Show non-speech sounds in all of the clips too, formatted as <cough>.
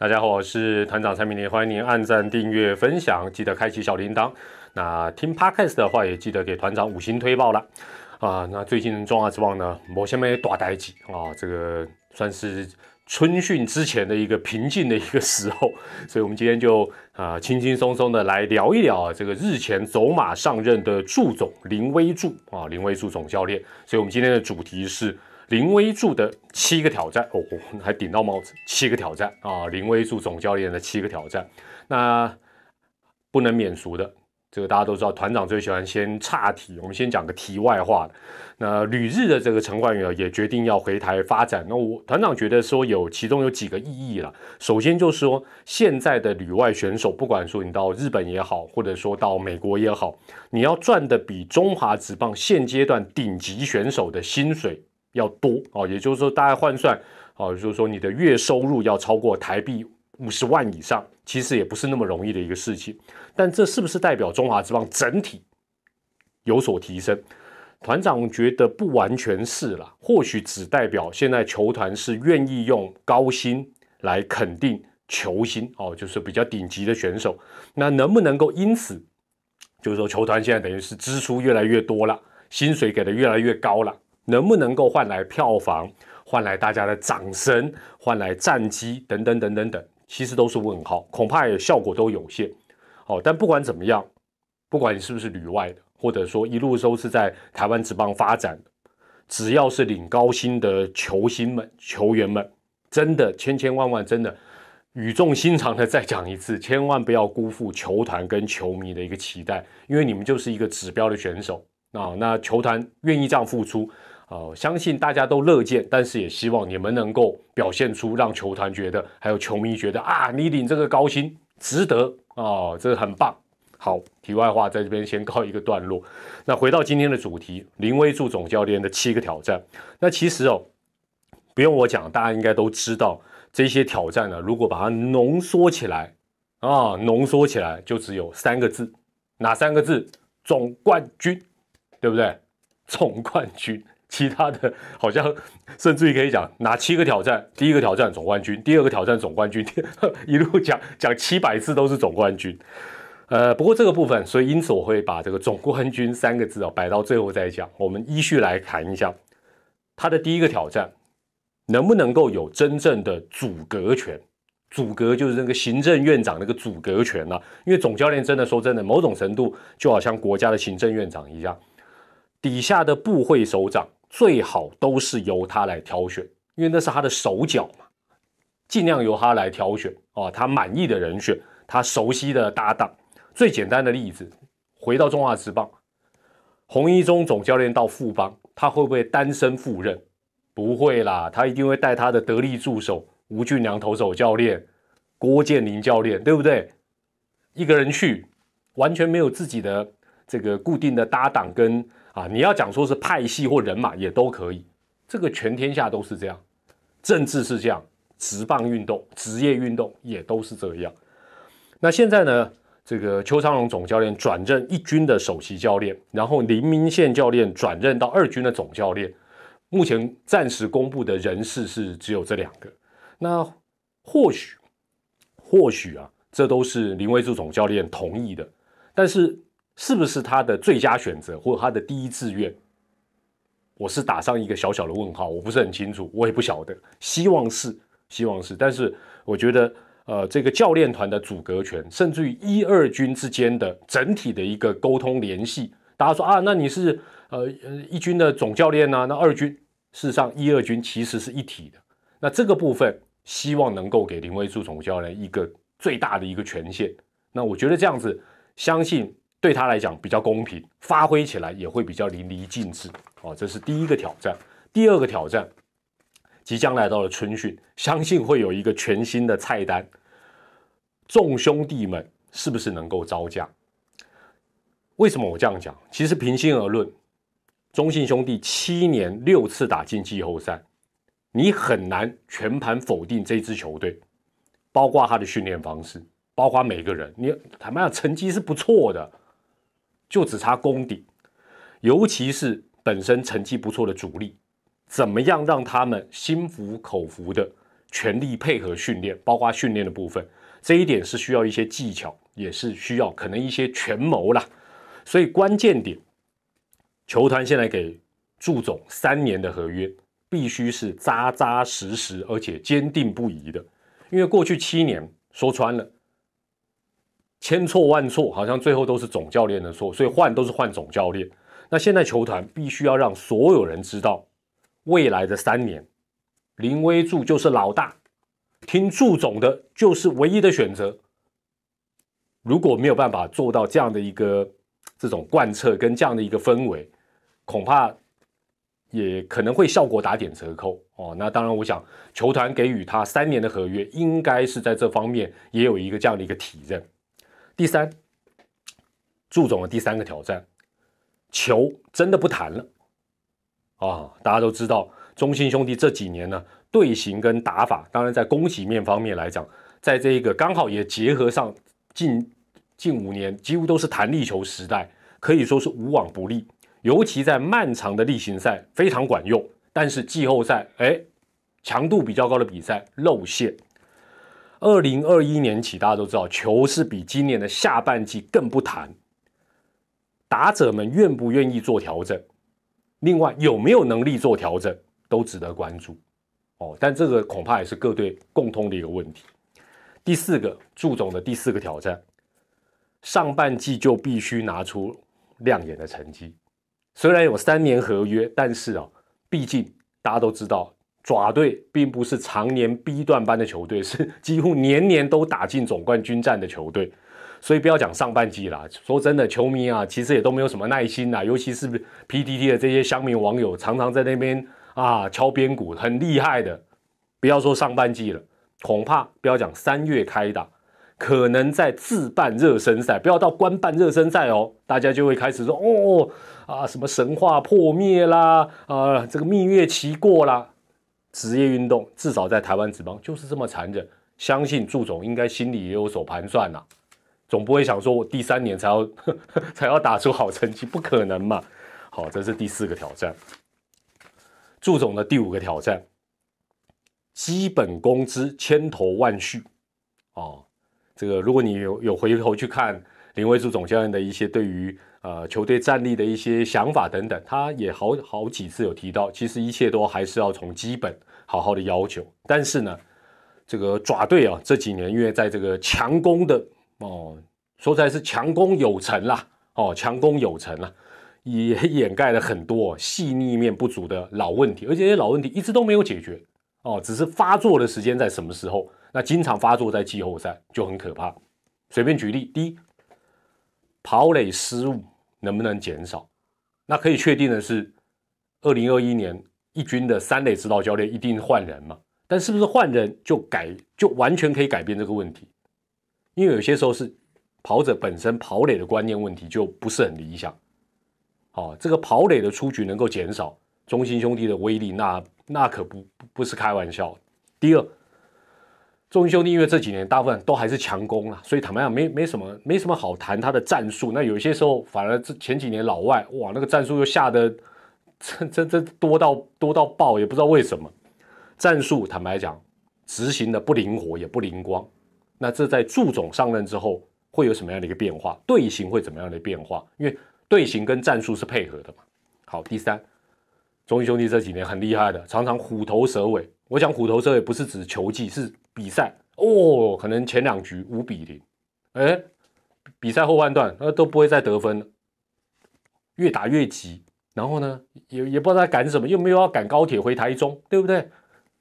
大家好，我是团长蔡明林，欢迎您按赞、订阅、分享，记得开启小铃铛。那听 podcast 的话，也记得给团长五星推报了啊。那最近中华之棒呢，某些没大代级啊，这个算是春训之前的一个平静的一个时候，所以我们今天就啊轻轻松松的来聊一聊这个日前走马上任的祝总林威柱啊，林威柱总教练。所以我们今天的主题是。林威柱的七个挑战哦，还顶到帽子，七个挑战啊！林威柱总教练的七个挑战，那不能免俗的，这个大家都知道，团长最喜欢先岔题，我们先讲个题外话。那旅日的这个陈冠宇也决定要回台发展，那我团长觉得说有其中有几个意义了。首先就是说，现在的旅外选手，不管说你到日本也好，或者说到美国也好，你要赚的比中华职棒现阶段顶级选手的薪水。要多哦，也就是说，大概换算哦，就是说你的月收入要超过台币五十万以上，其实也不是那么容易的一个事情。但这是不是代表中华之棒整体有所提升？团长觉得不完全是啦，或许只代表现在球团是愿意用高薪来肯定球星哦，就是比较顶级的选手。那能不能够因此，就是说球团现在等于是支出越来越多了，薪水给的越来越高了？能不能够换来票房，换来大家的掌声，换来战绩等等等等等，其实都是问号，恐怕也效果都有限。好，但不管怎么样，不管你是不是旅外的，或者说一路都是在台湾职棒发展的，只要是领高薪的球星们、球员们，真的千千万万，真的语重心长的再讲一次，千万不要辜负球团跟球迷的一个期待，因为你们就是一个指标的选手啊，那球团愿意这样付出。哦，相信大家都乐见，但是也希望你们能够表现出让球团觉得，还有球迷觉得啊，你领这个高薪值得哦，这很棒。好，题外话在这边先告一个段落。那回到今天的主题，林威柱总教练的七个挑战。那其实哦，不用我讲，大家应该都知道这些挑战呢。如果把它浓缩起来啊，浓缩起来就只有三个字，哪三个字？总冠军，对不对？总冠军。其他的好像甚至于可以讲拿七个挑战，第一个挑战总冠军，第二个挑战总冠军，一路讲讲七百次都是总冠军。呃，不过这个部分，所以因此我会把这个总冠军三个字哦摆到最后再讲。我们依序来谈一下他的第一个挑战，能不能够有真正的阻隔权？阻隔就是那个行政院长那个阻隔权了。因为总教练真的说真的，某种程度就好像国家的行政院长一样，底下的部会首长。最好都是由他来挑选，因为那是他的手脚嘛，尽量由他来挑选啊，他满意的人选，他熟悉的搭档。最简单的例子，回到中华职棒，洪一中总教练到富邦，他会不会单身赴任？不会啦，他一定会带他的得力助手吴俊良投手教练、郭建林教练，对不对？一个人去，完全没有自己的这个固定的搭档跟。啊，你要讲说是派系或人马也都可以，这个全天下都是这样，政治是这样，职棒运动、职业运动也都是这样。那现在呢，这个邱昌荣总教练转任一军的首席教练，然后林明宪教练转任到二军的总教练。目前暂时公布的人事是只有这两个。那或许，或许啊，这都是林威柱总教练同意的，但是。是不是他的最佳选择或者他的第一志愿？我是打上一个小小的问号，我不是很清楚，我也不晓得。希望是，希望是，但是我觉得，呃，这个教练团的阻隔权，甚至于一二军之间的整体的一个沟通联系，大家说啊，那你是呃一军的总教练呢？那二军事实上一二军其实是一体的。那这个部分，希望能够给林威柱总教练一个最大的一个权限。那我觉得这样子，相信。对他来讲比较公平，发挥起来也会比较淋漓尽致。哦，这是第一个挑战。第二个挑战，即将来到了春训，相信会有一个全新的菜单。众兄弟们是不是能够招架？为什么我这样讲？其实平心而论，中信兄弟七年六次打进季后赛，你很难全盘否定这支球队，包括他的训练方式，包括每个人。你坦白讲，成绩是不错的。就只差功底，尤其是本身成绩不错的主力，怎么样让他们心服口服的全力配合训练，包括训练的部分，这一点是需要一些技巧，也是需要可能一些权谋啦。所以关键点，球团现在给祝总三年的合约，必须是扎扎实实而且坚定不移的，因为过去七年说穿了，千错万错，好像最后都是总教练的错，所以换都是换总教练。那现在球团必须要让所有人知道，未来的三年。林威柱就是老大，听祝总的就是唯一的选择。如果没有办法做到这样的一个这种贯彻跟这样的一个氛围，恐怕也可能会效果打点折扣哦。那当然，我想球团给予他三年的合约，应该是在这方面也有一个这样的一个体认。第三，祝总的第三个挑战，球真的不谈了啊！大家都知道。中信兄弟这几年呢，队形跟打法，当然在攻击面方面来讲，在这一个刚好也结合上近近五年几乎都是弹力球时代，可以说是无往不利。尤其在漫长的例行赛非常管用，但是季后赛哎，强度比较高的比赛露馅。二零二一年起，大家都知道球是比今年的下半季更不谈，打者们愿不愿意做调整？另外有没有能力做调整？都值得关注，哦，但这个恐怕也是各队共通的一个问题。第四个，祝总的第四个挑战，上半季就必须拿出亮眼的成绩。虽然有三年合约，但是啊，毕竟大家都知道，爪队并不是常年 B 段班的球队，<laughs> 是几乎年年都打进总冠军战的球队。所以不要讲上半季啦，说真的，球迷啊，其实也都没有什么耐心啦，尤其是 PTT 的这些乡民网友，常常在那边。啊，敲边鼓很厉害的，不要说上半季了，恐怕不要讲三月开打，可能在自办热身赛，不要到官办热身赛哦，大家就会开始说哦啊，什么神话破灭啦，啊，这个蜜月期过啦，职业运动至少在台湾职棒就是这么残忍，相信祝总应该心里也有所盘算呐，总不会想说我第三年才要才要打出好成绩，不可能嘛。好，这是第四个挑战。祝总的第五个挑战，基本工资千头万绪，哦，这个如果你有有回头去看林威祝总教练的一些对于呃球队战力的一些想法等等，他也好好几次有提到，其实一切都还是要从基本好好的要求。但是呢，这个爪队啊这几年因为在这个强攻的哦，说出来是强攻有成啦，哦，强攻有成了。也 <laughs> 掩盖了很多细腻面不足的老问题，而且这些老问题一直都没有解决哦，只是发作的时间在什么时候？那经常发作在季后赛就很可怕。随便举例，第一，跑垒失误能不能减少？那可以确定的是，二零二一年一军的三垒指导教练一定换人嘛？但是不是换人就改就完全可以改变这个问题？因为有些时候是跑者本身跑垒的观念问题就不是很理想。哦，这个跑垒的出局能够减少，中心兄弟的威力，那那可不不是开玩笑。第二，中心兄弟因为这几年大部分都还是强攻了，所以坦白讲没没什么没什么好谈他的战术。那有些时候反而这前几年老外哇，那个战术又下的这这这多到多到爆，也不知道为什么战术坦白讲执行的不灵活也不灵光。那这在祝总上任之后会有什么样的一个变化？队形会怎么样的变化？因为队形跟战术是配合的嘛？好，第三，中英兄弟这几年很厉害的，常常虎头蛇尾。我讲虎头蛇尾不是指球技，是比赛哦。可能前两局五比零，哎，比赛后半段那都不会再得分了，越打越急。然后呢，也也不知道在赶什么，又没有要赶高铁回台中，对不对？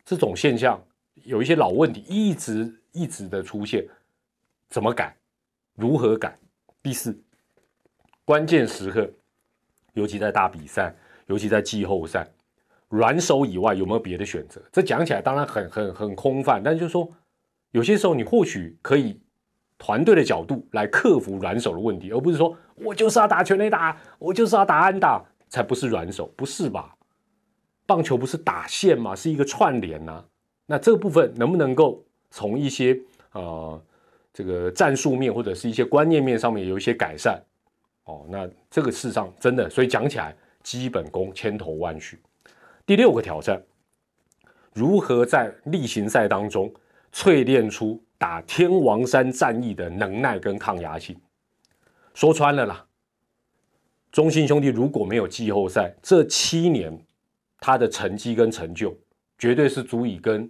这种现象有一些老问题，一直一直的出现，怎么改？如何改？第四。关键时刻，尤其在大比赛，尤其在季后赛，软手以外有没有别的选择？这讲起来当然很很很空泛，但就是说，有些时候你或许可以团队的角度来克服软手的问题，而不是说我就是要打全垒打，我就是要打安打，才不是软手，不是吧？棒球不是打线吗？是一个串联呐。那这个部分能不能够从一些呃这个战术面或者是一些观念面上面有一些改善？哦，那这个事上真的，所以讲起来，基本功千头万绪。第六个挑战，如何在例行赛当中淬炼出打天王山战役的能耐跟抗压性。说穿了啦，中信兄弟如果没有季后赛，这七年他的成绩跟成就，绝对是足以跟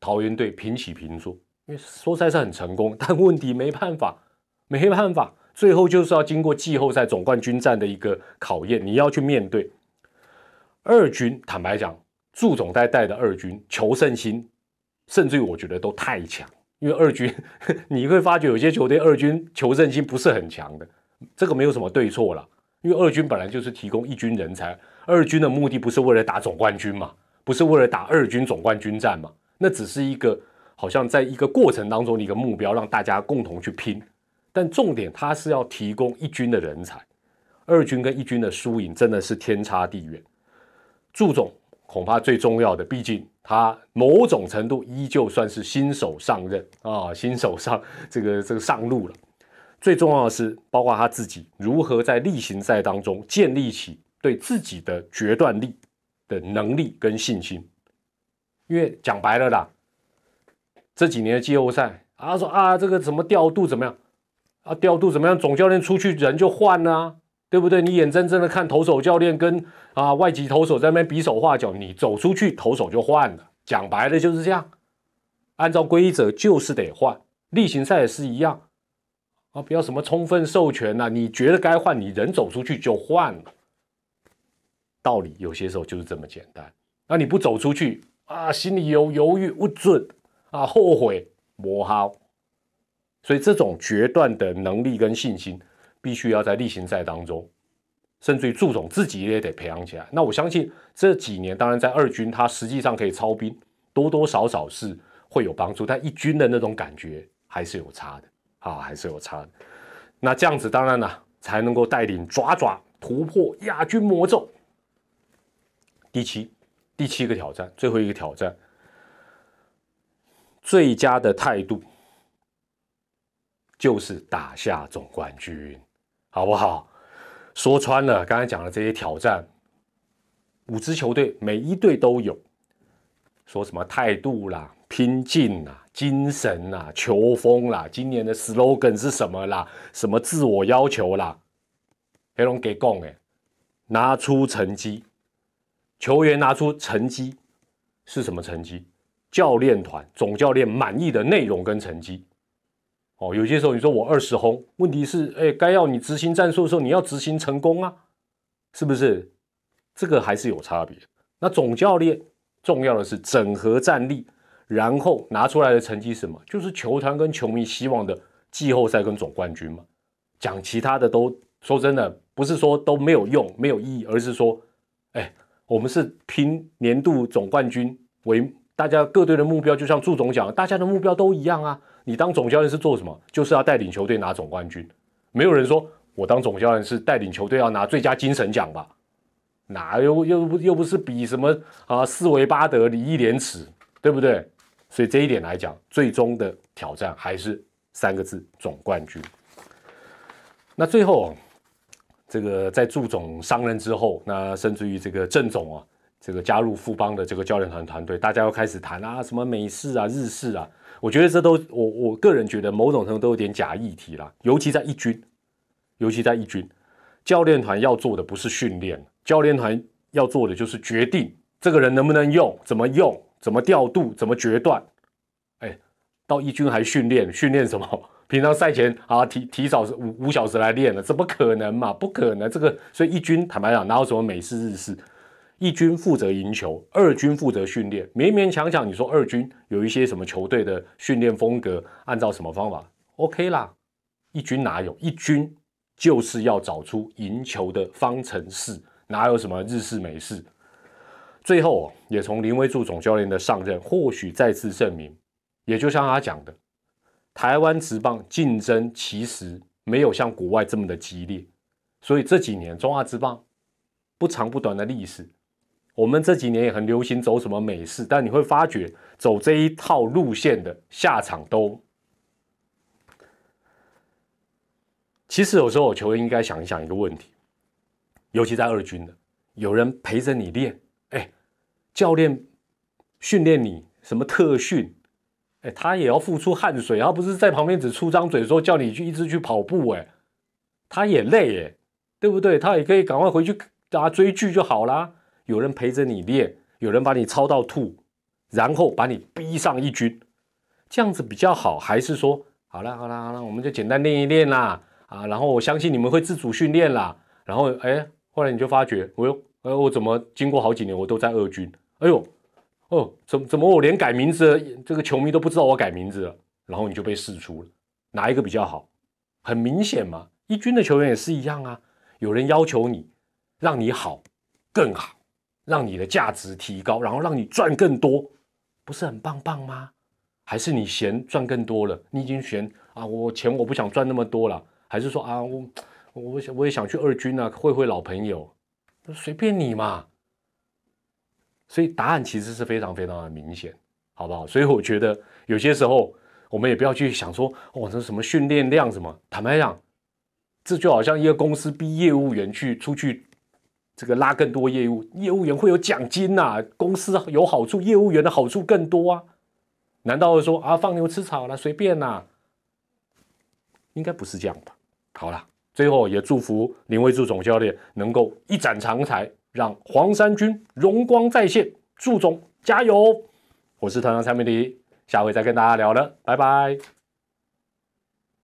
桃园队平起平坐。因为说实在是很成功，但问题没办法，没办法，最后就是要经过季后赛总冠军战的一个考验，你要去面对二军。坦白讲，祝总带带的二军求胜心，甚至于我觉得都太强。因为二军 <laughs> 你会发觉有些球队二军求胜心不是很强的，这个没有什么对错了。因为二军本来就是提供一军人才，二军的目的不是为了打总冠军嘛，不是为了打二军总冠军战嘛，那只是一个。好像在一个过程当中的一个目标，让大家共同去拼。但重点，它是要提供一军的人才，二军跟一军的输赢真的是天差地远。祝总恐怕最重要的，毕竟他某种程度依旧算是新手上任啊，新手上这个这个上路了。最重要的是，包括他自己如何在例行赛当中建立起对自己的决断力的能力跟信心。因为讲白了啦。这几年的季后赛啊，说啊，这个怎么调度怎么样啊？调度怎么样？总教练出去人就换了，对不对？你眼睁睁的看投手教练跟啊外籍投手在那边比手画脚，你走出去投手就换了。讲白了就是这样，按照规则就是得换。例行赛也是一样啊，不要什么充分授权呐，你觉得该换，你人走出去就换了。道理有些时候就是这么简单。那你不走出去啊，心里有犹豫不准。啊，后悔磨好，所以这种决断的能力跟信心，必须要在例行赛当中，甚至于祝总自己也得培养起来。那我相信这几年，当然在二军他实际上可以操兵，多多少少是会有帮助，但一军的那种感觉还是有差的啊，还是有差的。那这样子当然呢，才能够带领爪爪突破亚军魔咒。第七，第七个挑战，最后一个挑战。最佳的态度就是打下总冠军，好不好？说穿了，刚才讲的这些挑战，五支球队每一队都有，说什么态度啦、拼劲啦、精神啦、球风啦，今年的 slogan 是什么啦？什么自我要求啦？黑龙给讲哎，拿出成绩，球员拿出成绩是什么成绩？教练团总教练满意的内容跟成绩，哦，有些时候你说我二十轰，问题是，哎，该要你执行战术的时候，你要执行成功啊，是不是？这个还是有差别。那总教练重要的是整合战力，然后拿出来的成绩什么？就是球团跟球迷希望的季后赛跟总冠军嘛。讲其他的都说真的，不是说都没有用、没有意义，而是说，哎，我们是拼年度总冠军为。大家各队的目标，就像祝总讲，大家的目标都一样啊。你当总教练是做什么？就是要带领球队拿总冠军。没有人说我当总教练是带领球队要拿最佳精神奖吧？哪又又不又不是比什么啊四维八德礼义廉耻，对不对？所以这一点来讲，最终的挑战还是三个字：总冠军。那最后，这个在祝总上任之后，那甚至于这个郑总啊。这个加入富邦的这个教练团团队，大家要开始谈啊，什么美式啊、日式啊，我觉得这都我我个人觉得某种程度都有点假议题啦。尤其在一军，尤其在一军，教练团要做的不是训练，教练团要做的就是决定这个人能不能用、怎么用、怎么调度、怎么决断。哎，到一军还训练，训练什么？<laughs> 平常赛前啊提提早五五小时来练了，怎么可能嘛？不可能，这个所以一军坦白讲，哪有什么美式、日式？一军负责赢球，二军负责训练。勉勉强强，你说二军有一些什么球队的训练风格，按照什么方法？OK 啦。一军哪有？一军就是要找出赢球的方程式，哪有什么日式美式？最后也从林威柱总教练的上任，或许再次证明，也就像他讲的，台湾职棒竞争其实没有像国外这么的激烈。所以这几年中华职棒不长不短的历史。我们这几年也很流行走什么美式，但你会发觉走这一套路线的下场都……其实有时候球员应该想一想一个问题，尤其在二军的，有人陪着你练，哎，教练训练你什么特训，哎，他也要付出汗水，他不是在旁边只出张嘴说叫你去一直去跑步，哎，他也累，哎，对不对？他也可以赶快回去啊追剧就好啦。有人陪着你练，有人把你操到吐，然后把你逼上一军，这样子比较好，还是说好了好了好了，我们就简单练一练啦，啊，然后我相信你们会自主训练啦，然后哎，后来你就发觉，我又。哎，我怎么经过好几年，我都在二军？哎呦，哦，怎么怎么我连改名字这个球迷都不知道我改名字了？然后你就被试出了，哪一个比较好？很明显嘛，一军的球员也是一样啊。有人要求你，让你好，更好，让你的价值提高，然后让你赚更多，不是很棒棒吗？还是你嫌赚更多了？你已经嫌啊，我钱我不想赚那么多了？还是说啊，我我想我也想去二军啊，会会老朋友？随便你嘛，所以答案其实是非常非常的明显，好不好？所以我觉得有些时候我们也不要去想说，哦，这什么训练量什么。坦白讲，这就好像一个公司逼业务员去出去这个拉更多业务，业务员会有奖金呐，公司有好处，业务员的好处更多啊。难道说啊放牛吃草了，随便呐？应该不是这样吧？好了。最后也祝福林威柱总教练能够一展长才，让黄山军荣光再现。祝总加油！我是团长蔡美丽，下回再跟大家聊了，拜拜。